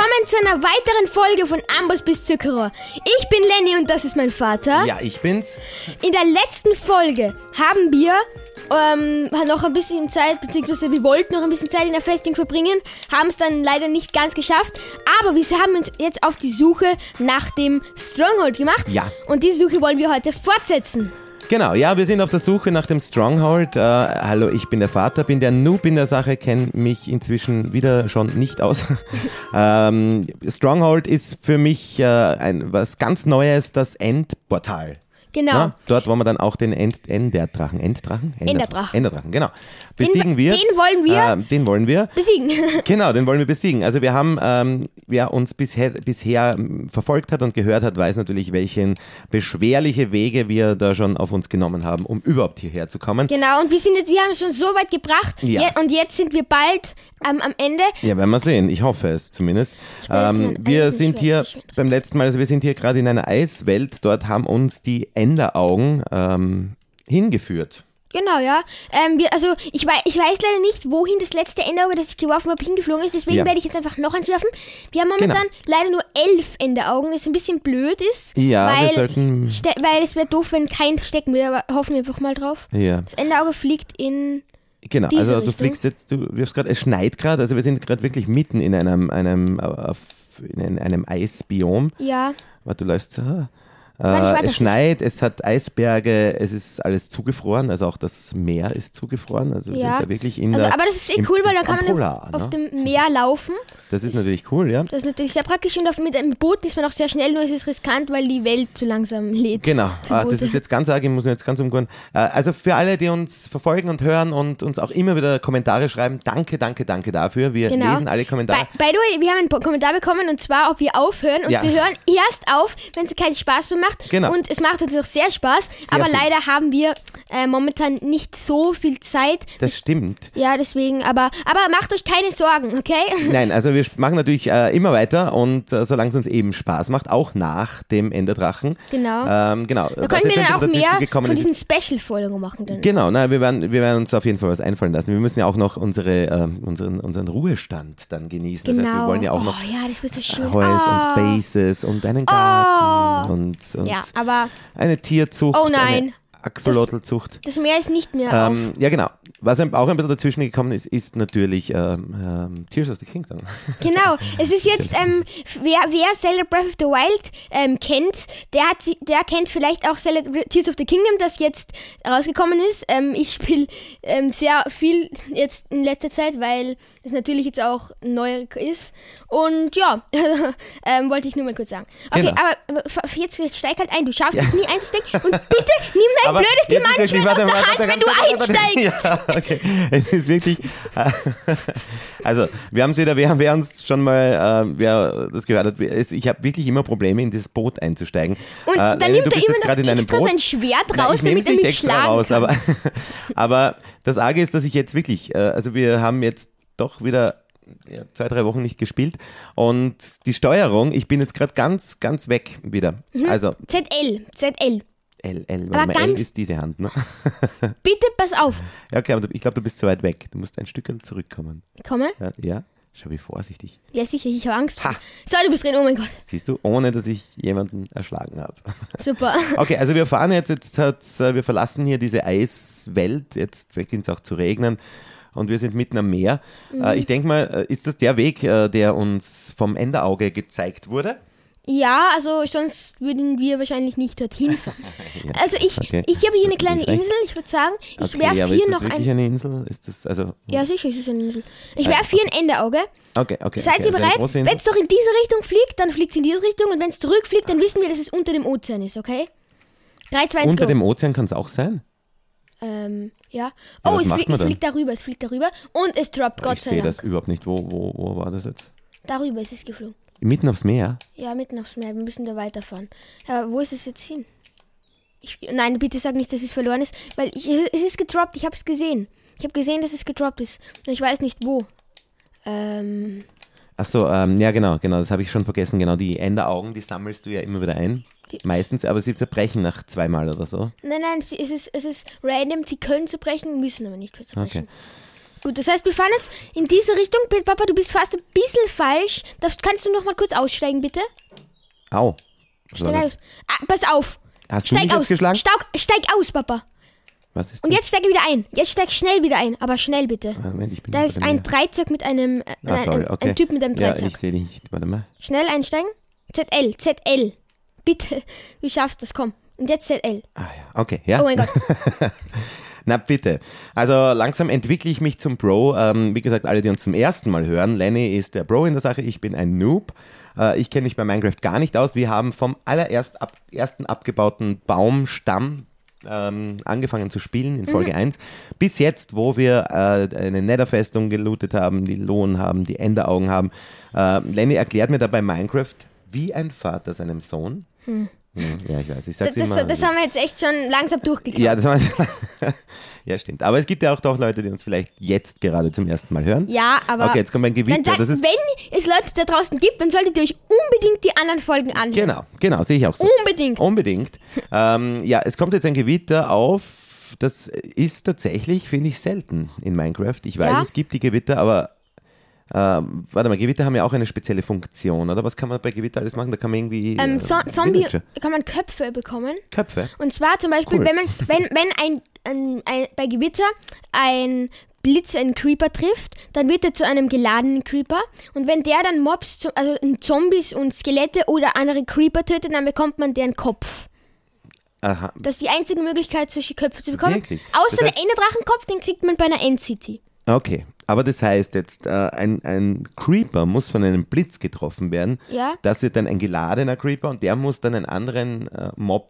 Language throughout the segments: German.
willkommen zu einer weiteren Folge von Ambos bis Zuckerohr. Ich bin Lenny und das ist mein Vater. Ja, ich bin's. In der letzten Folge haben wir ähm, noch ein bisschen Zeit, beziehungsweise wir wollten noch ein bisschen Zeit in der Festung verbringen, haben es dann leider nicht ganz geschafft, aber wir haben uns jetzt auf die Suche nach dem Stronghold gemacht. Ja. Und diese Suche wollen wir heute fortsetzen. Genau, ja, wir sind auf der Suche nach dem Stronghold. Äh, hallo, ich bin der Vater, bin der Noob in der Sache, kenne mich inzwischen wieder schon nicht aus. ähm, Stronghold ist für mich äh, ein, was ganz Neues, das Endportal. Genau. Na, dort wollen wir dann auch den End, Enderdrachen, Enddrachen? Enderdrachen. Enderdrachen, genau. Besiegen den, wir. Den wollen wir äh, den wollen wir. besiegen. Genau, den wollen wir besiegen. Also wir haben, ähm, wer uns bisher, bisher ähm, verfolgt hat und gehört hat, weiß natürlich, welche beschwerliche Wege wir da schon auf uns genommen haben, um überhaupt hierher zu kommen. Genau, und wir sind jetzt, wir haben es schon so weit gebracht Ja. Je- und jetzt sind wir bald ähm, am Ende. Ja, werden wir sehen. Ich hoffe es zumindest. Ähm, wir sind hier beim letzten Mal, also wir sind hier gerade in einer Eiswelt. Dort haben uns die Enderaugen ähm, hingeführt. Genau, ja. Ähm, wir, also ich, wei ich weiß leider nicht, wohin das letzte Enderauge, das ich geworfen habe, hingeflogen ist. Deswegen Ja. werde ich jetzt einfach noch eins werfen. Wir haben momentan leider nur elf Enderaugen, das ein bisschen blöd ist. Ja, wir weil, sollten- ste- weil es wäre doof, wenn keins stecken würde, aber hoffen wir einfach mal drauf. Ja, Das Enderauge fliegt in... genau. Diese Also du Richtung. fliegst jetzt, du wirfst gerade, es schneit gerade. Also wir sind gerade wirklich mitten in einem, einem, äh, auf, in einem Eisbiom. Ja, Warte, du läufst so. Ich Äh, es schneit, es hat Eisberge, es ist alles zugefroren, also auch das Meer ist zugefroren. Also wir ja. sind da wirklich in also, der, aber das ist eh im- cool, weil am kann man Polar, auf ne? dem Meer laufen. Das ist natürlich cool, ja. Das ist natürlich sehr praktisch und auf, mit einem Boot ist man auch sehr schnell, nur ist es riskant, weil die Welt zu langsam lädt. Genau, ah, das ist jetzt ganz arg, ich muss jetzt ganz umgehen. Äh, Also für alle, die uns verfolgen und hören und uns auch immer wieder Kommentare schreiben, danke, danke, danke dafür. Wir Genau. lesen alle Kommentare. By, by the way, wir haben einen Kommentar bekommen und zwar, ob wir aufhören. Und Ja. wir hören erst auf, wenn es keinen Spaß mehr macht. Genau. Und es macht uns auch sehr Spaß. aber viel. leider haben wir äh, momentan nicht so viel Zeit. Das stimmt. Ja, deswegen, aber, aber macht euch keine Sorgen, okay? Nein, also wir machen natürlich äh, immer weiter und äh, solange es uns eben Spaß macht, auch nach dem Enderdrachen. Genau. Ähm, genau. Da können wir dann auch mehr von diesen Special-Folgen machen. Dann. Genau, na, wir, werden, wir werden uns auf jeden Fall was einfallen lassen. Wir müssen ja auch noch unsere, äh, unseren, unseren Ruhestand dann genießen. Genau. Das heißt, wir wollen ja auch oh, noch ja, das wird so schön. Holz Ah. und Bases und einen Garten und, und Ja, aber eine Tierzucht, Oh nein. Axolotl-Zucht. das Meer ist nicht mehr Ähm, ja, genau. Was auch ein bisschen dazwischen gekommen ist, ist natürlich ähm, ähm, Tears of the Kingdom. auf. Genau. Es ist jetzt, ähm, wer, wer Zelda Breath of the Wild ähm, kennt, der, hat, der kennt vielleicht auch Zelda Tears of the Kingdom, das jetzt rausgekommen ist. Ähm, ich spiele sehr viel jetzt in letzter Zeit, weil es natürlich jetzt auch neu ist. Und ja, wollte ich nur mal kurz sagen. Okay, Genau. aber, jetzt, steig halt ein. Du schaffst es nie einzustecken. Und bitte nimm dein Aber jetzt ist Diamantschwert wirklich- aus der warte, Hand, warte, wenn du warte, warte, warte. einsteigst. Ja, okay. Es ist wirklich. also, wir haben es wieder, wer, wer uns schon mal, äh, wer das gehört hat, ich habe wirklich immer Probleme, in dieses Boot einzusteigen. Und Äh, dann nimmt er immer noch in einem extra Boot. sein Schwert Nein, raus, ich nehme damit er mich schlagen raus, kann. aber, aber das Arge ist, dass ich jetzt wirklich, äh, also wir haben jetzt doch wieder ja, zwei, drei Wochen nicht gespielt und die Steuerung, ich bin jetzt gerade ganz, ganz weg wieder. Mhm. Also ZL, ZL. L, L, Aber weil L ist diese Hand, ne? Bitte pass auf. Ja, okay, aber ich glaube, du bist zu weit weg. Du musst ein Stück zurückkommen. Komme. Ja, ja? schau wie vorsichtig. Ja, sicher, ich habe Angst. Ha. So, du bist drin, oh mein Gott. Siehst du, ohne dass ich jemanden erschlagen habe. Super. Okay, also wir fahren jetzt, jetzt hat's, äh, wir verlassen hier diese Eiswelt, jetzt beginnt es auch zu regnen und wir sind mitten am Meer. Mhm. Äh, Ich denke mal, äh, ist das der Weg, der uns vom Enderauge gezeigt wurde? Ja, also sonst würden wir wahrscheinlich nicht dorthin fahren. Also ich, okay. ich habe hier eine kleine. Insel. Ich würde sagen, ich Okay, werfe hier ist das noch wirklich ein. eine Insel? Ist das, also, Ja, sicher ist es eine Insel. Ich werfe hier ein Enderauge. okay, okay. Seid okay, ihr also bereit? Wenn es doch in diese Richtung fliegt, dann fliegt es in diese Richtung. Und wenn es zurückfliegt, dann wissen wir, dass es unter dem Ozean ist, okay? 3, 2, 1, Unter go. dem Ozean kann es auch sein? Ähm, ja. Ja, Oh, es, man es fliegt darüber, es fliegt darüber. Und es droppt, Gott ich sei sehe Dank. das überhaupt nicht. Wo, wo, wo war das jetzt? Darüber ist es geflogen. Mitten aufs Meer? Ja, mitten aufs Meer. Wir müssen da weiterfahren. Aber wo ist es jetzt hin? Ich, nein, bitte sag nicht, dass es verloren ist, weil ich, es ist gedroppt. Ich habe es gesehen. Ich habe gesehen, dass es gedroppt ist. Nur Ich weiß nicht wo. Ähm, Achso, ähm, ja genau, genau, das habe ich schon vergessen. Genau, die Enderaugen, die sammelst du ja immer wieder ein. Die- Meistens, aber sie zerbrechen nach zweimal oder so. nein, nein, sie- es ist, es ist random. Sie können zerbrechen, müssen aber nicht zerbrechen. Okay. Gut, das heißt, wir fahren jetzt in diese Richtung. Papa, du bist fast ein bisschen falsch. Das, kannst du noch mal kurz aussteigen, bitte? Au. Was Steig aus. Ah, pass auf. Hast du Steig mich jetzt aus. geschlagen? Steig, steig aus, Papa. Was ist Und das? jetzt steige wieder ein. Jetzt steig schnell wieder ein. Aber schnell bitte. Moment, ich bin Da ist ein. Dreizack mit einem. Äh, Ah, toll, ein, okay. ein Typ mit einem Ja, Dreizack. ich sehe dich nicht. Warte mal. Schnell einsteigen. ZL, ZL. Bitte. Du schaffst das, komm. Und jetzt ZL. Ah ja, okay, ja. Oh mein Gott. Na bitte. Also langsam entwickle ich mich zum Bro. Ähm, wie gesagt, alle, die uns zum ersten Mal hören, Lenny ist der Bro in der Sache, ich bin ein Noob. Äh, ich kenne mich bei Minecraft gar nicht aus. Wir haben vom allererst ab, ersten abgebauten Baumstamm ähm, angefangen zu spielen in Folge 1, bis jetzt, wo wir äh, eine Netherfestung gelootet haben, die Lohn haben, die Enderaugen haben. Äh, Lenny erklärt mir dabei Minecraft wie ein Vater seinem Sohn. Hm, ja, ich weiß, ich sag's Das, immer. das, das haben wir jetzt echt schon langsam durchgekriegt. Ja, das war, ja, stimmt. Aber es gibt ja auch doch Leute, die uns vielleicht jetzt gerade zum ersten Mal hören. Ja, aber. Okay, jetzt kommt mein dann Gewitter. sagt, Das ist, wenn es Leute da draußen gibt, dann solltet ihr euch unbedingt die anderen Folgen anhören. genau, genau, sehe ich auch so. Unbedingt. Unbedingt. ähm, ja, es kommt jetzt ein Gewitter auf. Das ist tatsächlich, finde ich, selten in Minecraft. Ich weiß, Ja. es gibt die Gewitter, aber ähm, warte mal, Gewitter haben ja auch eine spezielle Funktion, oder? Was kann man bei Gewitter alles machen? Da kann man irgendwie Ähm, äh, so Zombie Villager- kann man Köpfe bekommen. Köpfe. Und zwar zum Beispiel, Cool. wenn man, wenn, wenn ein, ein, ein bei Gewitter ein Blitz einen Creeper trifft, dann wird er zu einem geladenen Creeper. Und wenn der dann Mobs, also Zombies und Skelette oder andere Creeper tötet, dann bekommt man deren Kopf. Aha. Das ist die einzige Möglichkeit, solche Köpfe zu bekommen. Wirklich? Außer Das heißt- der Enderdrachenkopf, den kriegt man bei einer End-City. Okay, aber das heißt jetzt, äh, ein, ein Creeper muss von einem Blitz getroffen werden. Ja. Das wird dann ein geladener Creeper und der muss dann einen anderen äh, Mob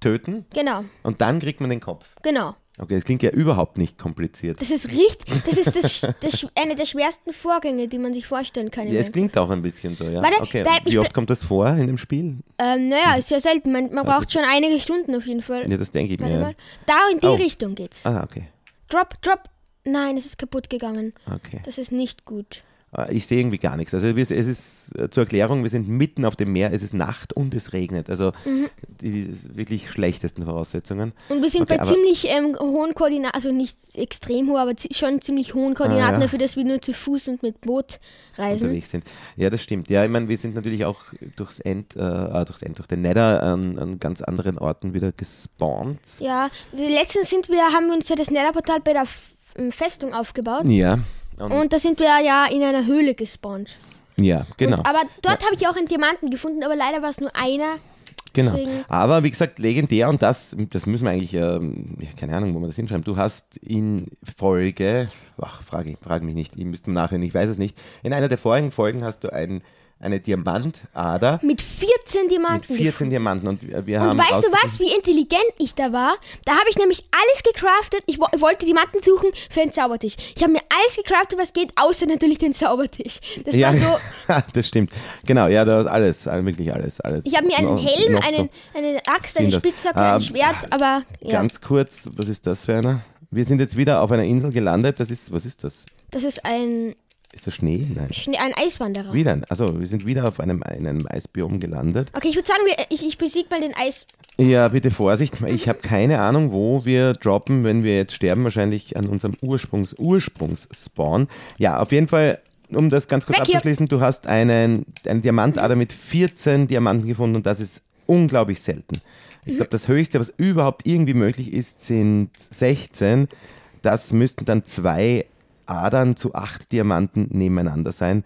töten Genau, und dann kriegt man den Kopf. genau. Okay, das klingt ja überhaupt nicht kompliziert. Das ist richtig, das ist das, das, eine der schwersten Vorgänge, die man sich vorstellen kann. Ja, es klingt auch ein bisschen so, ja. Warte, okay, bleib- wie oft kommt das vor in dem Spiel? Ähm, naja, ist ja selten. Man, man braucht schon einige Stunden auf jeden Fall. Ja, das denke ich Warte mir. mal. Da in die Oh. Richtung geht's. Ah, okay, Drop, drop. Nein, es ist kaputt gegangen. okay. Das ist nicht gut. Äh, Ich sehe irgendwie gar nichts. Also es ist äh, zur Erklärung, wir sind mitten auf dem Meer, es ist Nacht und es regnet. Also Mhm. die wirklich schlechtesten Voraussetzungen. Und wir sind Okay, bei ziemlich ähm, hohen Koordinaten, also nicht extrem hoch, aber schon ziemlich hohen Koordinaten Ah, ja. dafür, dass wir nur zu Fuß und mit Boot reisen. unterwegs sind. Ja, das stimmt. Ja, ich meine, wir sind natürlich auch durchs End, äh, äh, durchs End, durch den Nether an, an ganz anderen Orten wieder gespawnt. Ja, letztens sind wir, haben wir uns ja das Netherportal bei der Festung aufgebaut. Ja. Und, Und da sind wir ja in einer Höhle gespawnt. ja, genau. Und, aber dort habe ich auch einen Diamanten gefunden, aber leider war es nur einer. genau. deswegen- Aber wie gesagt, legendär und das, das müssen wir eigentlich, ähm, ja, keine Ahnung, wo wir das hinschreiben. Du hast in Folge, ach, frage ich, frage mich nicht, ich müsste nachher, ich weiß es nicht. In einer der vorigen Folgen hast du ein, eine Diamantader Mit 14 mit Diamanten 14 gefunden. Diamanten und wir wir Und haben weißt du was, wie intelligent ich da war? Da habe ich nämlich alles gecraftet. Ich wo wollte Diamanten suchen für einen Zaubertisch. Ich habe mir alles gecraftet, was geht, außer natürlich den Zaubertisch. Das Ja, war so. das stimmt. Genau, ja, da ist alles, all- wirklich alles, alles. Ich habe mir einen Helm, noch so. einen, eine Axt, eine Spitzhacke, Ähm, ein Schwert, aber ja, Ganz kurz, was ist das für einer? Wir sind jetzt wieder auf einer Insel gelandet. Das ist, was ist das? das ist ein, Ist das Schnee? Nein. Schnee- ein Eiswanderer. Wieder, also wir sind wieder auf einem, in einem Eisbiom gelandet. Okay, ich würde sagen, wir- ich, ich besiege mal den Eis. Ja, bitte Vorsicht. Ich habe keine Ahnung, wo wir droppen, wenn wir jetzt sterben. Wahrscheinlich an unserem Ursprungs Ursprungsspawn. Ja, auf jeden Fall, um das ganz kurz Weg hier. abzuschließen, du hast einen, einen Diamantader mit 14 Diamanten gefunden und das ist unglaublich selten. Ich glaube, das Höchste, was überhaupt irgendwie möglich ist, sind 16. Das müssten dann zwei Adern zu acht Diamanten nebeneinander sein.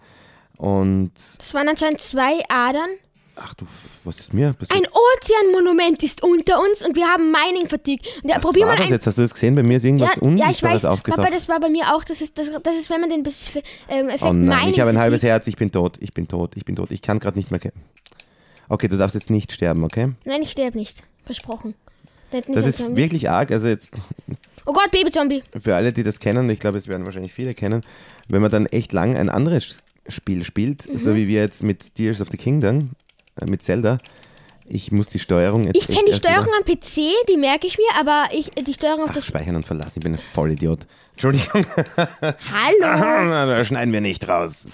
Und, Das waren anscheinend zwei Adern. ach du, was ist mir passiert? Ein Ozeanmonument ist unter uns und wir haben Mining Fatigue. Und ja, Was probier war mal das jetzt? Hast du das gesehen? Bei mir ist irgendwas ja, ja, ich Unsichtbares weiß, aufgetaucht. Papa, das war bei mir auch. Das ist, das, das ist wenn man den Bes ähm, Effekt oh nein, Mining ich habe ein halbes Herz, ich bin tot, ich bin tot, ich bin tot. Ich kann gerade nicht mehr. Okay, du darfst jetzt nicht sterben, okay? Nein, ich sterbe nicht. Versprochen. Das sie ist wirklich arg. Also jetzt Oh Gott, Babyzombie. für alle, die das kennen, ich glaube, es werden wahrscheinlich viele kennen, wenn man dann echt lang ein anderes Spiel spielt, Mhm. so wie wir jetzt mit Tears of the Kingdom, äh, mit Zelda. Ich muss die Steuerung jetzt Ich kenne die Steuerung wieder- am PC, die merke ich mir, aber ich, die Steuerung auf Ach, das. speichern und verlassen. Ich bin ein Vollidiot. Entschuldigung. Hallo! da schneiden wir nicht raus.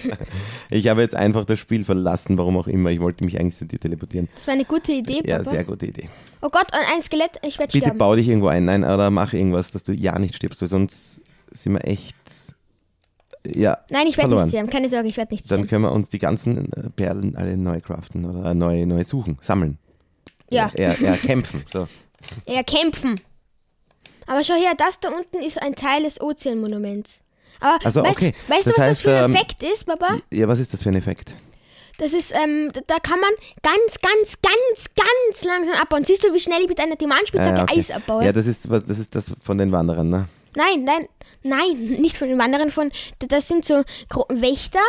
ich habe jetzt einfach das Spiel verlassen, warum auch immer. Ich wollte mich eigentlich zu dir teleportieren. Das war eine gute Idee, Papa. Ja, sehr gute Idee. Oh Gott, ein Skelett, ich werde Bitte sterben. bau dich irgendwo ein. Nein, oder mach irgendwas, dass du ja nicht stirbst, weil sonst sind wir echt. Ja, Nein, ich werde verloren. nicht sterben. Keine Sorge, ich werde nicht Dann sterben. können wir uns die ganzen äh, Perlen alle neu craften oder neu, neu suchen, sammeln. Ja. Eher, eher kämpfen. So. Ja, kämpfen. Aber schau her, das da unten ist ein Teil des Ozeanmonuments. Aber Also, weißt, okay. weißt Das du, was heißt, das für ein ähm, Effekt ist, Papa? Ja, was ist das für ein Effekt? Das ist, ähm, da- kann man ganz, ganz, ganz, ganz langsam abbauen. Siehst du, wie schnell ich mit einer Diamantspitzhacke Ah, okay. Eis abbaue? Ja, das ist, das ist das von den Wanderern, ne? Nein, nein, nein, nicht von den Wanderern, von, das sind so Wächter,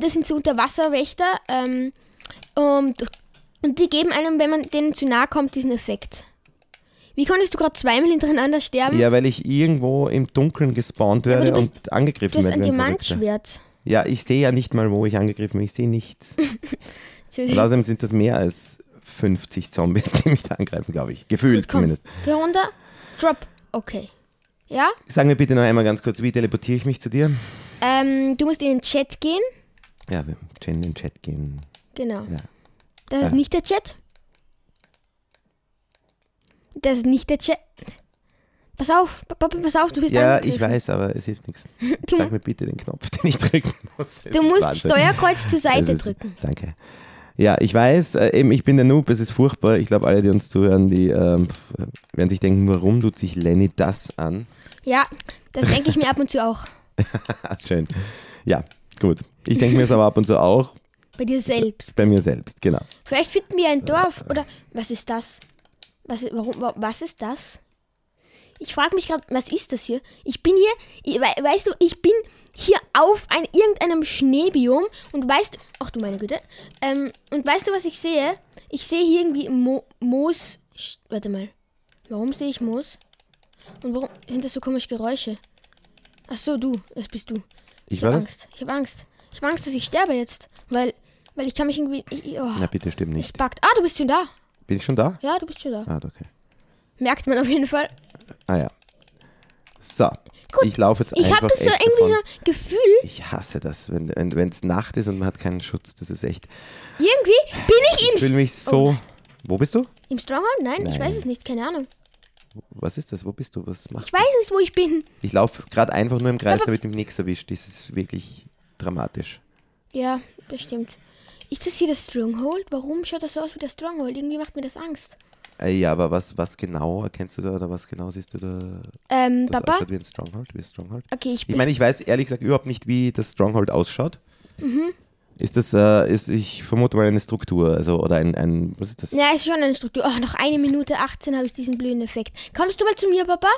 das sind so Unterwasserwächter, ähm, und, und die geben einem, wenn man denen zu nahe kommt, diesen Effekt. Wie konntest du gerade zweimal hintereinander sterben? Ja, weil ich irgendwo im Dunkeln gespawnt werde bist- und angegriffen du hast werde. ein. Diamantschwert. Ja, ich sehe ja nicht mal, wo ich angegriffen bin. Ich sehe nichts. Und außerdem sind das mehr als 50 Zombies, die mich da angreifen, glaube ich. Gefühlt Komm, zumindest. geh runter, drop, okay. Ja, Sag mir bitte noch einmal ganz kurz, wie teleportiere ich mich zu dir? ähm, du musst in den Chat gehen, Ja, wir können in den Chat gehen. genau. Ja. Das ist nicht der Chat. Das ist nicht der Chat. Pass auf, Papa, pass auf, du bist Ja, ich weiß, aber es hilft nichts. Sag mir bitte den Knopf, den ich drücken muss. Es Du musst Wahnsinn. Steuerkreuz zur Seite ist, drücken. Danke. Ja, ich weiß, äh, eben, ich bin der Noob, es ist furchtbar. Ich glaube, alle, die uns zuhören, die ähm, pf, werden sich denken, warum tut sich Lenny das an? Ja, das denke ich mir ab und zu auch. Schön. Ja, gut. Ich denke mir es aber ab und zu auch Bei dir selbst. bei mir selbst, genau. Vielleicht finden wir ein Dorf. Oder was ist das? Was, warum, wa- was ist das? Ich frage mich gerade, was ist das hier? Ich bin hier, weißt du, ich bin hier auf ein, irgendeinem Schneebiom und weißt du, ach du meine Güte, ähm, und weißt du, was ich sehe? Ich sehe hier irgendwie Mo, Moos, warte mal, warum sehe ich Moos? Und warum sind das so komische Geräusche? Ach so, du, das bist du. Ich Ich war? Angst, ich habe Angst. Ich habe Angst, dass ich sterbe jetzt, weil, weil ich kann mich irgendwie, ich- oh, Na bitte, stimmt es nicht. backt. Ah, du bist schon da. Bin ich schon da? Ja, du bist schon da. Ah, okay. Merkt man auf jeden Fall. Ah ja. So. ich laufe jetzt Ich einfach habe das so irgendwie davon. so ein Gefühl, Ich hasse das, wenn es wenn, Nacht ist und man hat keinen Schutz. Das ist echt. irgendwie bin ich Ich fühle im, mich so. Oh. Wo bist du? im Stronghold. Nein, ich Nein. weiß es nicht, keine Ahnung. Was ist das? Wo bist du? Was machst Ich du? weiß nicht, wo ich bin. Ich laufe gerade einfach nur im Kreis, damit mich nichts erwischt. Das ist wirklich dramatisch. Ja, bestimmt. Ist das hier das Stronghold? Warum schaut das so aus wie das Stronghold? Irgendwie macht mir das Angst. Äh, ja, aber was, was genau erkennst du da oder was genau siehst du da? Ähm, Das Papa? ausschaut wie ein Stronghold? Wie ein Stronghold? Okay, ich Ich bin. meine, ich weiß ehrlich gesagt überhaupt nicht, wie das Stronghold ausschaut. Mhm. Ist das, äh, ist, ich vermute mal eine Struktur, also oder ein, ein was ist das? ja, es ist schon eine Struktur. Oh, noch eine Minute 18 habe ich diesen blöden Effekt. Kommst du mal zu mir, Papa?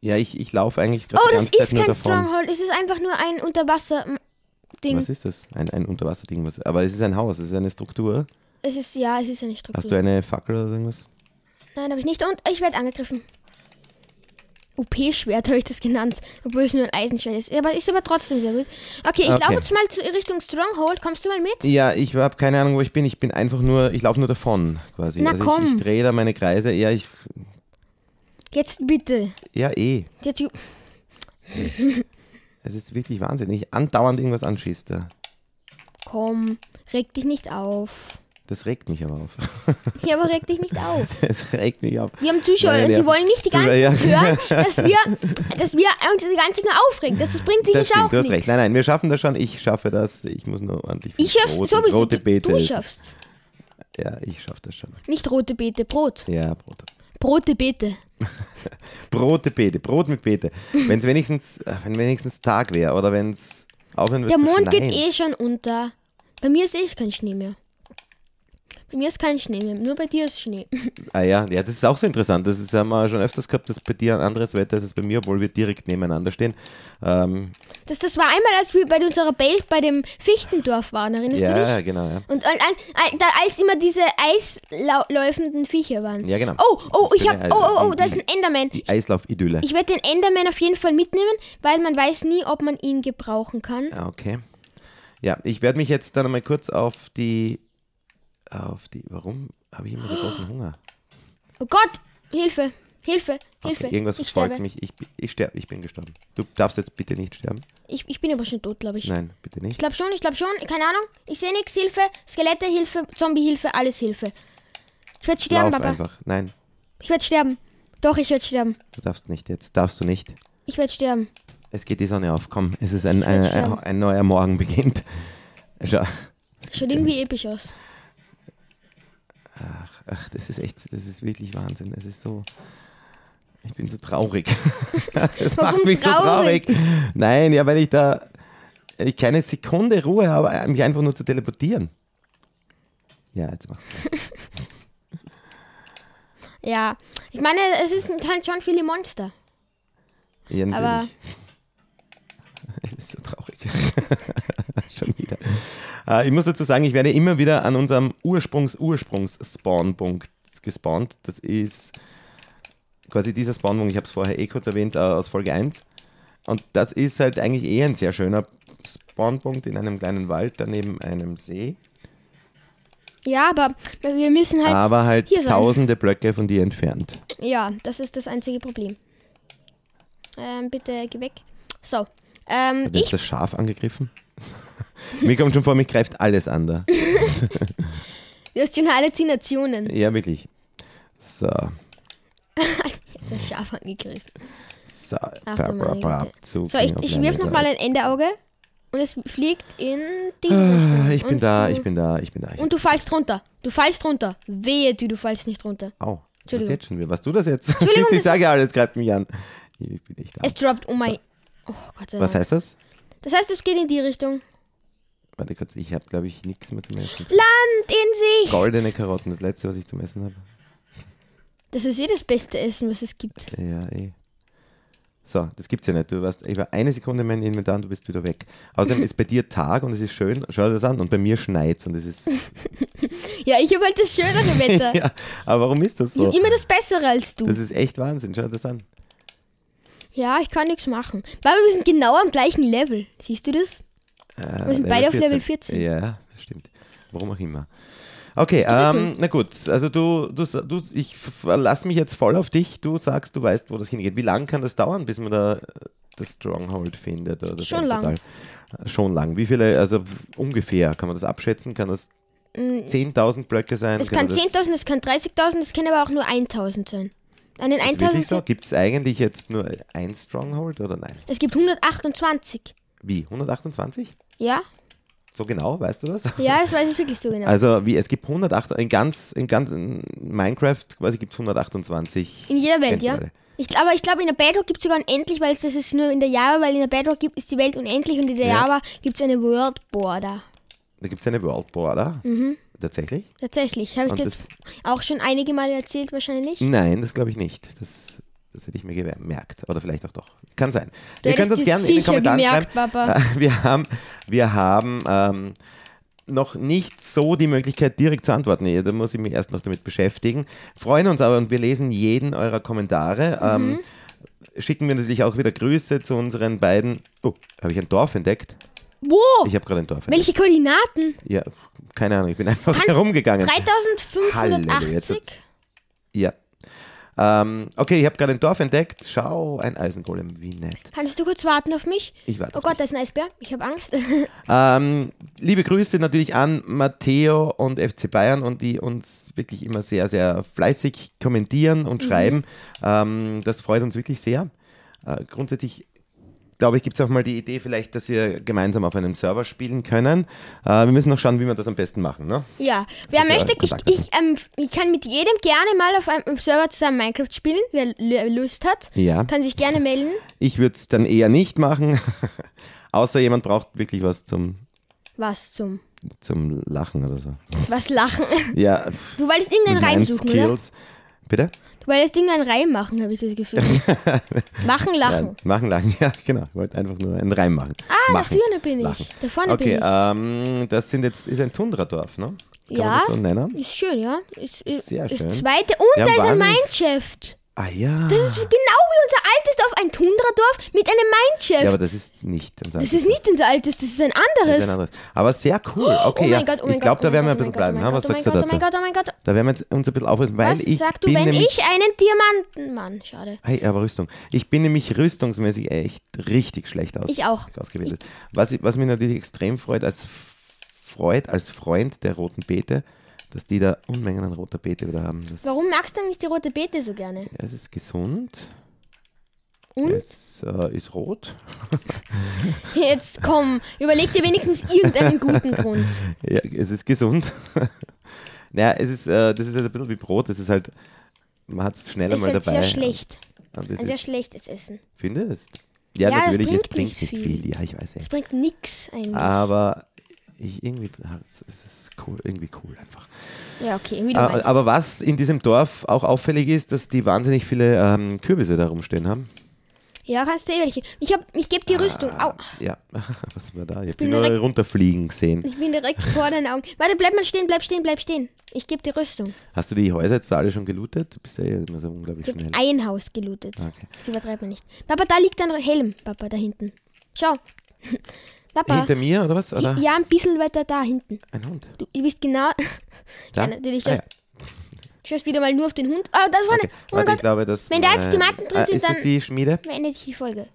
Ja, ich, ich laufe eigentlich gerade Oh, die das ganze Zeit ist nur kein davon. Stronghold. Es ist einfach nur ein Unterwasser-Ding. Was ist das? Ein, ein Unterwasserding. Was, aber es ist ein Haus, es ist eine Struktur. Es ist, ja, es ist eine Struktur. Hast du eine Fackel oder so irgendwas? Nein, habe ich nicht. Und ich werde angegriffen. UP-Schwert habe ich das genannt, obwohl es nur ein Eisenschwert ist. Aber ist aber trotzdem sehr gut. Okay, ich Okay. laufe jetzt mal zu, Richtung Stronghold. Kommst du mal mit? Ja, ich habe keine Ahnung, wo ich bin. Ich bin einfach nur, ich laufe nur davon quasi. Na also komm. Ich, ich drehe da meine Kreise. Ja, ich, Jetzt bitte. ja eh. Jetzt, Es ist wirklich wahnsinnig. Andauernd irgendwas anschießt da. komm, reg dich nicht auf. Das regt mich aber auf. Ja, aber reg dich nicht auf. es regt mich auf. Wir haben Zuschauer, Meine die wollen nicht die ganze Zeit hören, dass wir, dass wir uns die ganze Zeit nur aufregen. Das, das bringt sich Das jetzt auch stimmt, du hast nichts. recht. Nein, nein, wir schaffen das schon. Ich schaffe das. Ich muss nur ordentlich Ich schaff's Brot und sowieso. rote Beete. du schaffst. Ja, ich schaffe das schon. Nicht rote Beete, Brot. Ja, Brot. Brote Beete. Brote Beete, Brot mit Beete. Wenn es wenigstens, wenn wenigstens Tag wäre oder wenn es aufhören würde Der Mond geht eh schon unter. Bei mir ist eh kein Schnee mehr. Bei mir ist kein Schnee mehr. Nur bei dir ist Schnee. Ah ja, ja, das ist auch so interessant. Das ist, haben wir schon öfters gehabt, dass bei dir ein anderes Wetter ist als bei mir, obwohl wir direkt nebeneinander stehen. Ähm, Das, das war einmal, als wir bei unserer Base bei dem Fichtendorf waren. Erinnerst du ja, dich? genau, ja. Und da, als immer diese eisläufenden Viecher waren. Ja, genau. Oh, oh, ich Schöne, hab. Oh, oh, oh, da ist ein Enderman. Die Eislauf-Idylle. Ich werde den Enderman auf jeden Fall mitnehmen, weil man weiß nie, ob man ihn gebrauchen kann. Ah, Okay. Ja, ich werde mich jetzt dann einmal kurz auf die, auf die, warum habe ich immer so großen Hunger? Oh Gott, Hilfe, Hilfe, Hilfe. Okay, irgendwas ich verfolgt sterbe. mich. Ich, ich sterbe, ich bin gestorben. Du darfst jetzt bitte nicht sterben. Ich, ich bin aber schon tot, glaube ich. Nein, bitte Ich nicht. glaube schon, ich glaube schon. Keine Ahnung. Ich sehe nichts. Hilfe. Skelette, Hilfe. Zombie-Hilfe. Alles Hilfe. Ich werde sterben, Lauf Papa. einfach. Nein, Ich werde sterben. Doch, ich werde sterben. du darfst nicht jetzt. Darfst du nicht. Ich werde sterben. Es geht die Sonne auf, komm, es ist ein, ein, ein, ein neuer Morgen beginnt. Schau. Schaut irgendwie episch aus. Ach, das ist echt, das ist wirklich Wahnsinn. Es ist so. Ich bin so traurig. Das Warum macht mich traurig? so traurig. Nein, ja, weil ich da ich keine Sekunde Ruhe habe, mich einfach nur zu teleportieren. Ja, jetzt mach's. Ja, ich meine, es ist halt schon viele Monster. Ja, natürlich. Aber Es ist so traurig. Schon wieder. Äh, ich muss dazu sagen, ich werde immer wieder an unserem Ursprungs-Ursprungs-Spawnpunkt gespawnt. Das ist quasi dieser Spawnpunkt, ich habe es vorher eh kurz erwähnt, äh, aus Folge 1. Und das ist halt eigentlich eh ein sehr schöner Spawnpunkt in einem kleinen Wald, daneben einem See. ja, aber wir müssen halt. aber halt hier sein. tausende Blöcke von dir entfernt. Ja, das ist das einzige Problem. Ähm, bitte geh weg. So. Ähm, Hat jetzt ich, das Schaf angegriffen? Mir kommt schon vor, mich greift alles an da. du hast schon Halluzinationen. Ja, wirklich. So. Jetzt das Schaf angegriffen. So, Ach, bra, bra, bra, So, ich, ich wirf nochmal ein. Endeauge und es fliegt in die Ah. Ich bin und da, ich bin da, ich bin da. Ich Und du fallst runter. Du fallst runter. Wehe du, du fallst nicht runter. Au, was Entschuldigung. jetzt schon wieder? Was du das jetzt? Siehst ich sage ja alles, greift mich an. Ich bin echt Es arm. droppt, oh mein... Oh Gott sei Was Dank. heißt das? Das heißt, es geht in die Richtung. Warte kurz, ich habe glaube ich nichts mehr zum Essen. Land in sich! Goldene Karotten, das letzte, was ich zum Essen habe. Das ist eh das beste Essen, was es gibt. Ja, eh. So, das gibt's ja nicht. Du warst über eine Sekunde in meinem Inventar und du bist wieder weg. Außerdem ist bei dir Tag und es ist schön. Schau dir das an. Und bei mir schneit's und es ist. Ja, ich habe halt das schönere Wetter. ja, aber warum ist das Ich habe so? immer das Bessere als du. Das ist echt Wahnsinn. Schau dir das an. Ja, ich kann nichts machen. Aber wir sind genau am gleichen Level. Siehst du das? Äh, Wir sind beide auf Level 14. Ja, das stimmt. Warum auch immer. Okay, ähm, na gut, also du, du, du, ich verlasse mich jetzt voll auf dich. Du sagst, du weißt, wo das hingeht. Wie lange kann das dauern, bis man da äh, das Stronghold findet? Oder Schon lang. Äh, Schon lang. Wie viele, also ungefähr, kann man das abschätzen? Kann das 10.000 Blöcke sein? Es kann das, 10.000, es kann 30.000, es kann aber auch nur 1.000 sein. An den Ist das wirklich 1.000 so? Gibt es eigentlich jetzt nur ein Stronghold oder nein? Es gibt 128. Wie? 128? Ja? So genau, weißt du das? Ja, das weiß ich wirklich so genau. Also wie es gibt 108 in ganz in ganz in Minecraft quasi gibt es 128. in jeder Welt, ja? Endmale. Ich, aber ich glaube, in der Bedrock gibt es sogar unendlich, weil das ist nur in der Java, weil in der Bedrock gibt, ist die Welt unendlich und in der Ja. Java gibt es eine World Border. Da gibt es eine World Border. Tatsächlich? Tatsächlich. Habe ich dir jetzt auch schon einige Mal erzählt wahrscheinlich. Nein, das glaube ich nicht. Das, das hätte ich mir gemerkt. Oder vielleicht auch doch. Kann sein. Du Ihr könnt uns gerne in den Kommentaren gemerkt, schreiben. Papa. Wir haben, wir haben ähm, noch nicht so die Möglichkeit, direkt zu antworten. Da muss ich mich erst noch damit beschäftigen. Freuen uns aber und wir lesen jeden eurer Kommentare. Mhm. Ähm, schicken wir natürlich auch wieder Grüße zu unseren beiden. Oh, habe ich ein Dorf entdeckt? Wo? Ich habe gerade ein Dorf entdeckt. Welche Koordinaten? Ja, keine Ahnung, ich bin einfach Kannst- herumgegangen. 3580? jetzt- Ja. Ähm, okay, ich habe gerade ein Dorf entdeckt. Schau, ein Eisengolem, wie nett. Kannst du kurz warten auf mich? Ich warte. Oh Gott, da ist ein Eisbär. Ich habe Angst. Ähm, liebe Grüße natürlich an Matteo und FC Bayern und die uns wirklich immer sehr, sehr fleißig kommentieren und schreiben. Ähm, das freut uns wirklich sehr. Äh, grundsätzlich glaube ich, gibt es auch mal die Idee vielleicht, dass wir gemeinsam auf einem Server spielen können. Äh, wir müssen noch schauen, wie wir das am besten machen. Ne? ja, wer Das ist ja möchte, ich, ich, ähm, ich kann mit jedem gerne mal auf einem Server zusammen Minecraft spielen. Wer Lust hat, Ja. kann sich gerne melden. Ich würde es dann eher nicht machen, außer jemand braucht wirklich was zum, Was zum, zum Lachen oder so. was lachen. Ja, Du wolltest irgendeinen mit Reim meinen suchen, oder? Skills. Bitte? Du wolltest irgendeinen Reim machen, habe ich das Gefühl. machen, lachen. Ja, machen, lachen, ja, genau. Ich wollte einfach nur einen Reim machen. Ah, da machen. vorne bin ich. lachen. Da vorne Okay, bin ähm, das sind jetzt, ist ein Tundradorf, ne? Kann Ja. das so ich. Ist schön, ja. Ist, ist, Sehr das schön. zweite. Und da ist ein Mineshaft. Ah ja. Das ist genau wie unser altes Dorf, ein Tundradorf mit einem Mineshaft. Ja, aber das ist nicht unser das ist nicht unser altes, das ist ein das anderes. ist ein anderes. Aber sehr cool. Okay, oh ja. Gott, oh ich glaube, da oh werden wir ein bisschen oh bleiben. Oh was sagst du dazu? Oh mein Gott, oh mein Gott. Da werden wir jetzt uns ein bisschen aufrüsten, weil Was ich sagst du, bin wenn ich einen Diamantenmann? Schade. Hey, aber Rüstung. Ich bin nämlich rüstungsmäßig echt richtig schlecht aus, Ich auch. ausgebildet. Was, ich- was mich natürlich extrem freut als, freut, als Freund der roten Beete, dass die da Unmengen an roter Beete wieder haben. Das, Warum magst du nicht die rote Beete so gerne? Ja, es ist gesund. Und? Es äh, ist rot. Jetzt komm, überleg dir wenigstens irgendeinen guten Grund. Ja, es ist gesund. naja, es ist, äh, das ist halt ein bisschen wie Brot. Das ist halt, man hat es schneller Es mal ist dabei. sehr schlecht. Und das Ein sehr ist, schlechtes Essen. Findest? Ja, Ja, es natürlich, es bringt bringt nicht viel. viel. Ja, ich weiß Es nicht. bringt nix eigentlich. Aber ich, irgendwie, es ist cool, irgendwie cool einfach. ja, okay, wie du Ah, meinst. Aber was in diesem Dorf auch auffällig ist, dass die wahnsinnig viele ähm, Kürbisse da rumstehen haben. ja, kannst du eh welche. Ich, hab- ich gebe die Rüstung. Au, Ja, was war da? Ich bin bin nur direkt- runterfliegen gesehen. ich bin direkt vor deinen Augen. Warte, bleib mal stehen, bleib stehen, bleib stehen. Ich gebe die Rüstung. Hast du die Häuser jetzt da alle schon gelootet? Du bist ja immer so unglaublich Ich schnell. ein Haus gelootet. Okay. Das übertreibt man nicht. Papa, da liegt ein Helm. Papa, da hinten. Schau. Papa. Hinter mir oder was? Oder? Ja, ein bisschen weiter da hinten. Ein Hund. Du ihr wisst genau. Da? Ja, natürlich. Ah, Schaust, schaust wieder mal nur auf den Hund. Ah, da vorne. Okay. Oh Warte, ich Gott. glaube, dass. Wenn da jetzt die mein- Matten drin ah, sind, Ist das dann- die Schmiede? Beendet die Folge.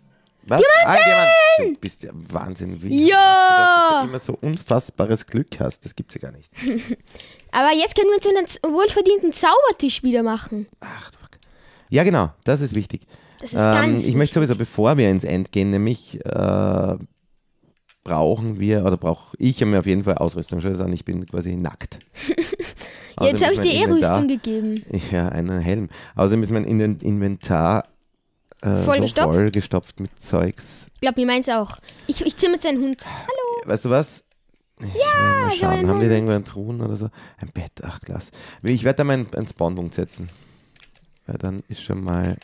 Was? Ah, Diamant! Du bist ja Wahnsinn. Wie Ja! Dass du immer so unfassbares Glück hast. Das gibt's ja gar nicht. Aber jetzt können wir uns einen wohlverdienten Zaubertisch wieder machen. Ach, du fuck. Ja, genau. Das ist wichtig. Das ist ganz ich möchte sowieso, bevor wir ins End gehen, nämlich äh, brauchen wir, oder brauche ich mir auf jeden Fall Ausrüstung. Schau das an, ich bin quasi nackt. Ja, jetzt habe ich dir eh Rüstung gegeben. Ja, einen Helm. Außerdem ist mein In- Inventar äh, so Vollgestopft? vollgestopft mit Zeugs. Ich glaube, mir meins auch. Ich, ich ziehe mit seinen Hund. Hallo. Weißt du was? Ich ja, mal schauen. Haben wir da irgendwo einen Truhen oder so? Ein Bett, ach klasse. Ich werde da meinen einen Spawnpunkt setzen. Weil dann ist schon mal.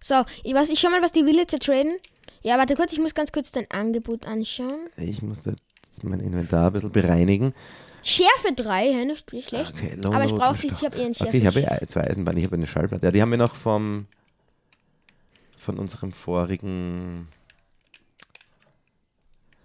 So, ich, weiß, ich schau mal, was die Villager traden. Ja, warte kurz, ich muss ganz kurz dein Angebot anschauen. Ich muss jetzt mein Inventar ein bisschen bereinigen. Schärfe 3, hä, nicht nicht schlecht. Okay, Aber ich brauche dich, ich habe eher einen Schärfe. Okay, ich habe ja zwei Eisenbahnen, ich habe eine Schallplatte. Ja, die haben wir noch vom von unserem vorigen.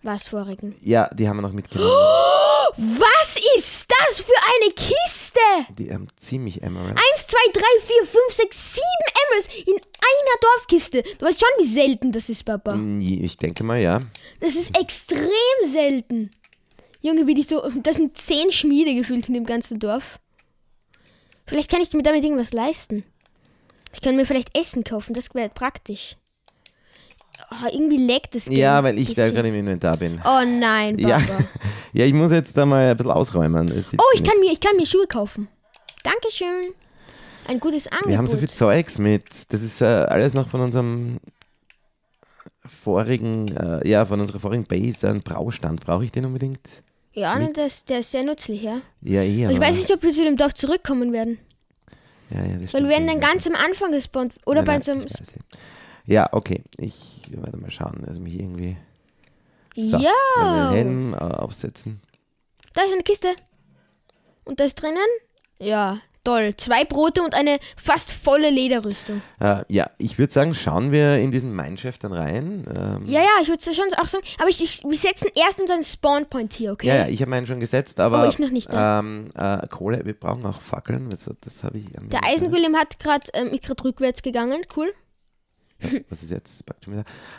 Was vorigen? Ja, die haben wir noch mitgenommen. Was ist das für eine Kiste? Die haben ziemlich Emerald. 1, 2, 3, 4, 5, 6, 7 Emeralds in einer Dorfkiste. Du weißt schon, wie selten das ist, Papa. Ich denke mal, ja. Das ist extrem selten. Junge, wie die so. Das sind 10 Schmiede gefühlt in dem ganzen Dorf. Vielleicht kann ich mir damit irgendwas leisten. Ich kann mir vielleicht Essen kaufen, das wäre praktisch. Oh, irgendwie leckt es. Ja, weil ich da gerade im Inventar bin. Oh nein, Papa. Ja. ja, ich muss jetzt da mal ein bisschen ausräumen. Oh, ich kann, mir, ich kann mir Schuhe kaufen. Dankeschön. Ein gutes Angebot. Wir haben so viel Zeugs mit. Das ist äh, alles noch von unserem vorigen, äh, ja, von unserer vorigen Base, ein Braustand. Brauche ich den unbedingt? ja, ne, das, der ist sehr nützlich, ja. Ja, eh, Aber ich weiß nicht, ob wir zu dem Dorf zurückkommen werden. Ja, ja, das Weil stimmt wir werden eh. dann ganz am Anfang gespawnt. Oder Nein, bei nein, so einem. Ich. Ja, okay. Ich werde mal schauen, also mich irgendwie. So, ja! Helm äh, aufsetzen. Da ist eine Kiste. Und da ist drinnen? Ja, toll. Zwei Brote und eine fast volle Lederrüstung. Äh, ja, ich würde sagen, schauen wir in diesen Mineshaft dann rein. Ähm, Ja, ja, ich würde schon auch sagen. Aber ich, ich, wir setzen erst unseren Spawnpoint hier, okay? ja, ja, ich habe meinen schon gesetzt, aber Oh, ich noch nicht, ähm, äh, Kohle, wir brauchen auch Fackeln, also das habe ich. Der Eisengolem hat gerade ähm, ist grad rückwärts gegangen. Cool. Was ist jetzt?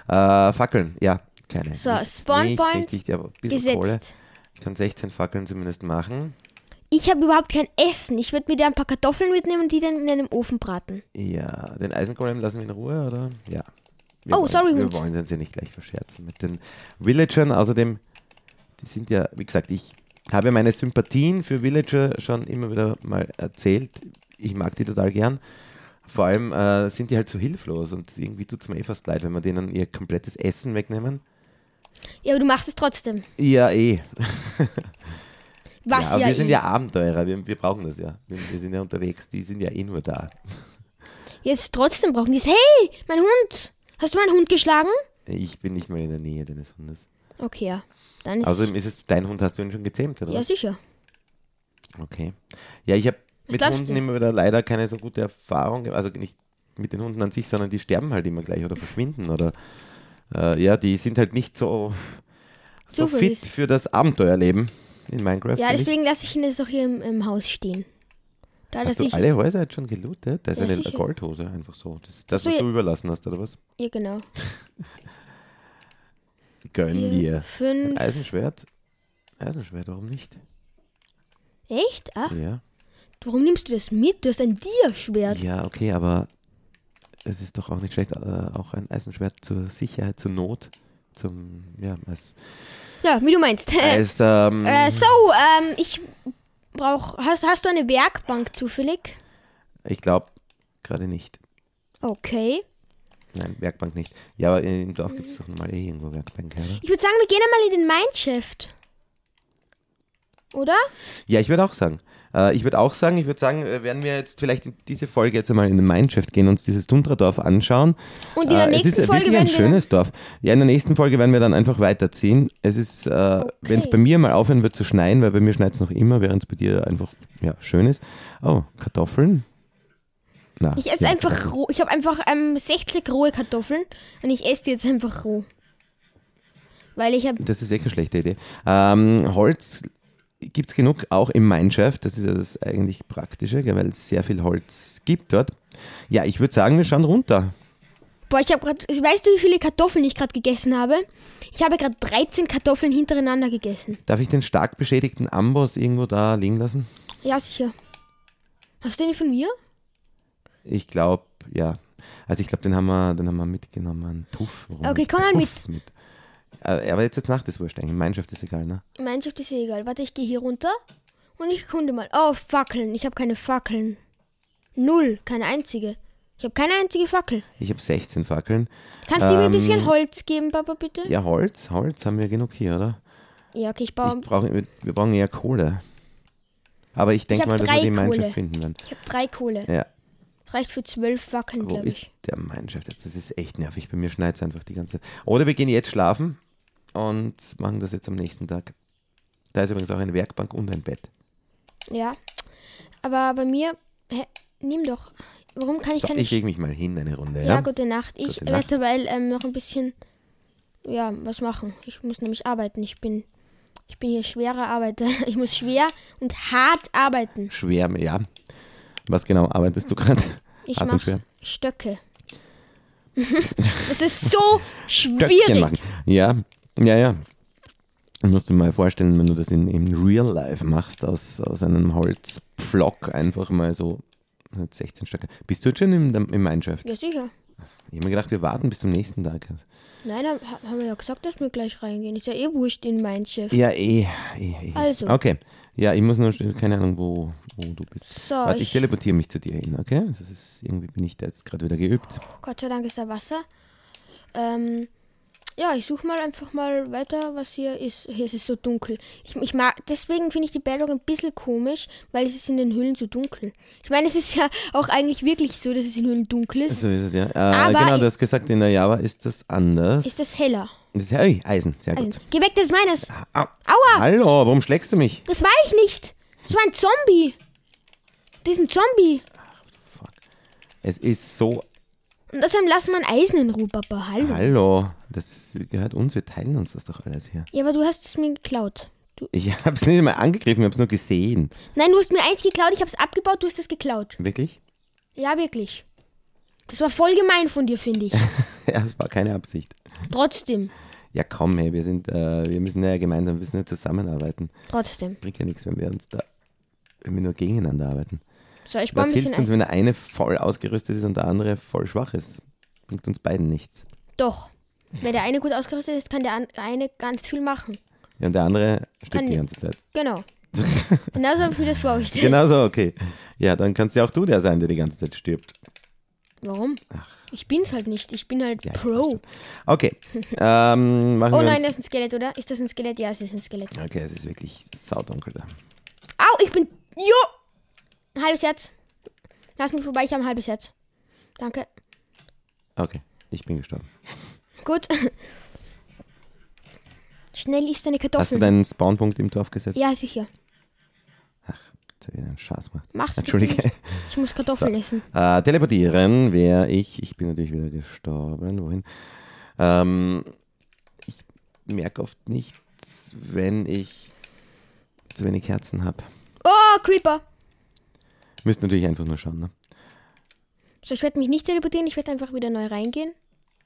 Äh, Fackeln, ja, keine. So, Nichts, Spawn nichts, Point nichts, nichts, aber ein bisschen Kohle. Gesetzt. Ich kann 16 Fackeln zumindest machen. Ich habe überhaupt kein Essen. Ich würde mir da ein paar Kartoffeln mitnehmen und die dann in einem Ofen braten. Ja, den Eisengolem lassen wir in Ruhe, oder? Ja. Wir Oh, wollen, sorry, Wir Hund. wollen uns ja nicht gleich verscherzen mit den Villagern. Außerdem, die sind ja, wie gesagt, ich habe meine Sympathien für Villager schon immer wieder mal erzählt. Ich mag die total gern. Vor allem äh, sind die halt so hilflos und irgendwie tut es mir eh fast leid, wenn wir denen ihr komplettes Essen wegnehmen. Ja, aber du machst es trotzdem. Ja, eh. Was ja, ja, aber wir sind eh. ja Abenteurer, wir, wir brauchen das ja. Wir, wir sind ja unterwegs, die sind ja eh nur da. Jetzt trotzdem brauchen die es. Hey, mein Hund! Hast du meinen Hund geschlagen? Ich bin nicht mal in der Nähe deines Hundes. Okay, ja. Dann ist Außerdem ist es, dein Hund hast du ihn schon gezähmt, oder Ja, sicher. Okay. Ja, ich habe mit Hunden immer wieder leider keine so gute Erfahrung, also nicht mit den Hunden an sich, sondern die sterben halt immer gleich oder verschwinden oder äh, ja, die sind halt nicht so, so fit für das Abenteuerleben in Minecraft. Ja, deswegen lasse ich ihn jetzt auch hier im, im Haus stehen. Da, Hast du ich. alle Häuser jetzt schon gelootet? Da ist Ja, eine sicher. Goldhose einfach so. Das ist das, so, was ja. du überlassen hast, oder was? Ja, genau. Gönn dir. fünf. Eisenschwert? Eisenschwert, warum nicht? Echt? Ach, Ja. Warum nimmst du das mit? Du hast ein Dia-Schwert. Ja, okay, aber es ist doch auch nicht schlecht, äh, auch ein Eisenschwert zur Sicherheit, zur Not, zum, ja, als, Ja, wie du meinst. als ähm, äh, so, ähm, ich brauch. Hast, hast du eine Werkbank zufällig? ich glaube, gerade nicht. Okay. Nein, Werkbank nicht. Ja, aber im Dorf gibt es doch normal eh irgendwo Werkbänke, oder? Ich würde sagen, wir gehen einmal in den Mineshaft. Oder? Ja, ich würde auch sagen. Äh, ich würde auch sagen, ich würde sagen, äh, werden wir jetzt vielleicht in diese Folge jetzt einmal in den Mineshaft gehen, uns dieses Tundra-Dorf anschauen. Und in der Äh, nächsten es ist Folge wirklich ein werden wir- schönes Dorf. Ja, in der nächsten Folge werden wir dann einfach weiterziehen. Es ist, äh, wenn es bei mir mal aufhören wird zu schneien, weil bei mir schneit es noch immer, während es bei dir einfach ja, schön ist. Oh, Kartoffeln? Na, Ich esse ja, einfach roh. Ich habe einfach ähm, 60 rohe Kartoffeln und ich esse die jetzt einfach roh. Weil ich habe. Das ist eh keine schlechte Idee. Ähm, Holz gibt es genug, auch im Mineshaft. Das ist ja das eigentlich Praktische, weil es sehr viel Holz gibt dort. Ja, ich würde sagen, wir schauen runter. Boah, ich habe gerade. Weißt du, wie viele Kartoffeln ich gerade gegessen habe? Ich habe gerade 13 Kartoffeln hintereinander gegessen. Darf ich den stark beschädigten Amboss irgendwo da liegen lassen? Ja, sicher. Hast du den von mir? Ich glaube, ja. Also ich glaube, den haben wir, den haben wir mitgenommen. Tuff. Warum Okay, komm mal Tuff mit. Äh, Aber jetzt, jetzt Nacht ist wurscht eigentlich. Gemeinschaft ist egal, ne? Gemeinschaft ist egal. Warte, ich gehe hier runter und ich kunde mal. Oh, Fackeln. Ich habe keine Fackeln. Null. Keine einzige. Ich habe keine einzige Fackel. Ich habe 16 Fackeln. Kannst du mir ein Ähm, bisschen Holz geben, Papa, bitte? Ja, Holz, Holz haben wir genug hier, oder? Ja, okay, ich Ich baue. brauch, wir brauchen eher Kohle. Aber ich denke mal, dass wir die Kohle. finden werden. Ich habe drei Kohle. Ja. Reicht für zwölf Fackeln, Wo glaube ist ich. der Mineshaft jetzt? Das ist echt nervig. Bei mir schneit es einfach die ganze Zeit. Oder wir gehen jetzt schlafen und machen das jetzt am nächsten Tag. Da ist übrigens auch eine Werkbank und ein Bett. Ja. Aber bei mir. Hä, nimm doch. Warum kann ich So, keine. ich lege mich mal hin eine Runde. ja, Ja, gute Nacht. Ich Gute werde Nacht. dabei ähm, noch ein bisschen. Ja, was machen. Ich muss nämlich arbeiten. Ich bin. Ich bin hier schwerer Arbeiter. Ich muss schwer und hart arbeiten. Schwer, ja. Was genau arbeitest du gerade? Ich mache Stöcke. das ist so Stöckchen schwierig. machen. Ja, ja, ja. Du musst dir mal vorstellen, wenn du das in, in Real Life machst, aus, aus einem Holzpflock einfach mal so 16 Stöcke. Bist du jetzt schon im, im Mineshaft? Ja, sicher. Ich habe mir gedacht, wir warten bis zum nächsten Tag. Nein, ha- haben wir ja gesagt, dass wir gleich reingehen. Ist ja eh wurscht in Chef. Ja, eh. eh, eh. Also. Okay. Ja, ich muss nur, keine Ahnung, wo, wo du bist. So, Warte, ich ich, teleportiere mich zu dir hin, okay? Das ist, irgendwie bin ich da jetzt gerade wieder geübt. Gott sei Dank ist da Wasser. Ähm, ja, ich suche mal einfach mal weiter, was hier ist. Hier ist es so dunkel. Ich, ich mag, deswegen finde ich die Bedrock ein bisschen komisch, weil es ist in den Höhlen so dunkel. Ich meine, es ist ja auch eigentlich wirklich so, dass es in Höhlen dunkel ist. So ist es, ja. Äh, Aber genau, du hast gesagt, in der Java ist das anders. Ist das heller? Das ist, hey, Eisen, sehr gut. geh weg, das ist meines. Au. Aua, Hallo, warum schlägst du mich? das war ich nicht. Das war ein Zombie. Das ist ein Zombie. Es ist so, Und deshalb lassen wir ein Eisen in Ruhe, Papa. Hallo. hallo, das ist, gehört uns, wir teilen uns das doch alles hier. Ja, aber du hast es mir geklaut. Du, Ich habe es nicht mal angegriffen, ich habe es nur gesehen. nein, du hast mir eins geklaut, ich habe es abgebaut, du hast es geklaut. Wirklich? Ja, wirklich. Das war voll gemein von dir, finde ich. Ja, es war keine Absicht. Trotzdem. Ja, komm, hey, wir sind, äh, wir müssen ja gemeinsam, wir müssen ja zusammenarbeiten. Trotzdem. Bringt ja nichts, wenn wir uns da, wenn wir nur gegeneinander arbeiten. So, ich Was hilft uns, ein. wenn der eine voll ausgerüstet ist und der andere voll schwach ist? Bringt uns beiden nichts. Doch. Wenn der eine gut ausgerüstet ist, kann der eine ganz viel machen. Ja, und der andere stirbt die ganze Zeit. Genau. Genauso habe ich mir das vorgestellt. Genau so, okay. Ja, dann kannst ja auch du der sein, der die ganze Zeit stirbt. Warum? Ich bin's halt nicht. Ich bin halt Ja, Pro. Okay. Ähm, machen Oh nein, das ist ein Skelett, oder? Ist das ein Skelett? Ja, es ist ein Skelett. Okay, es ist wirklich saudunkel da. Au, ich bin. Jo! Halbes Herz. Lass mich vorbei, ich habe ein halbes Herz. Danke. Okay, ich bin gestorben. Gut. Schnell isst deine Hast du Kartoffeln. deinen Spawnpunkt im Dorf gesetzt? Ja, sicher. Ach, jetzt habe ich einen Schatz gemacht. Mach's Entschuldige. nicht. Ich muss Kartoffeln So. essen. Äh, teleportieren wäre ich. Ich bin natürlich wieder gestorben. Wohin? Ähm, ich merke oft nichts, wenn ich zu wenig Herzen habe. Oh, Creeper. Müsst natürlich einfach nur schauen, ne? So, ich werde mich nicht teleportieren, ich werde einfach wieder neu reingehen.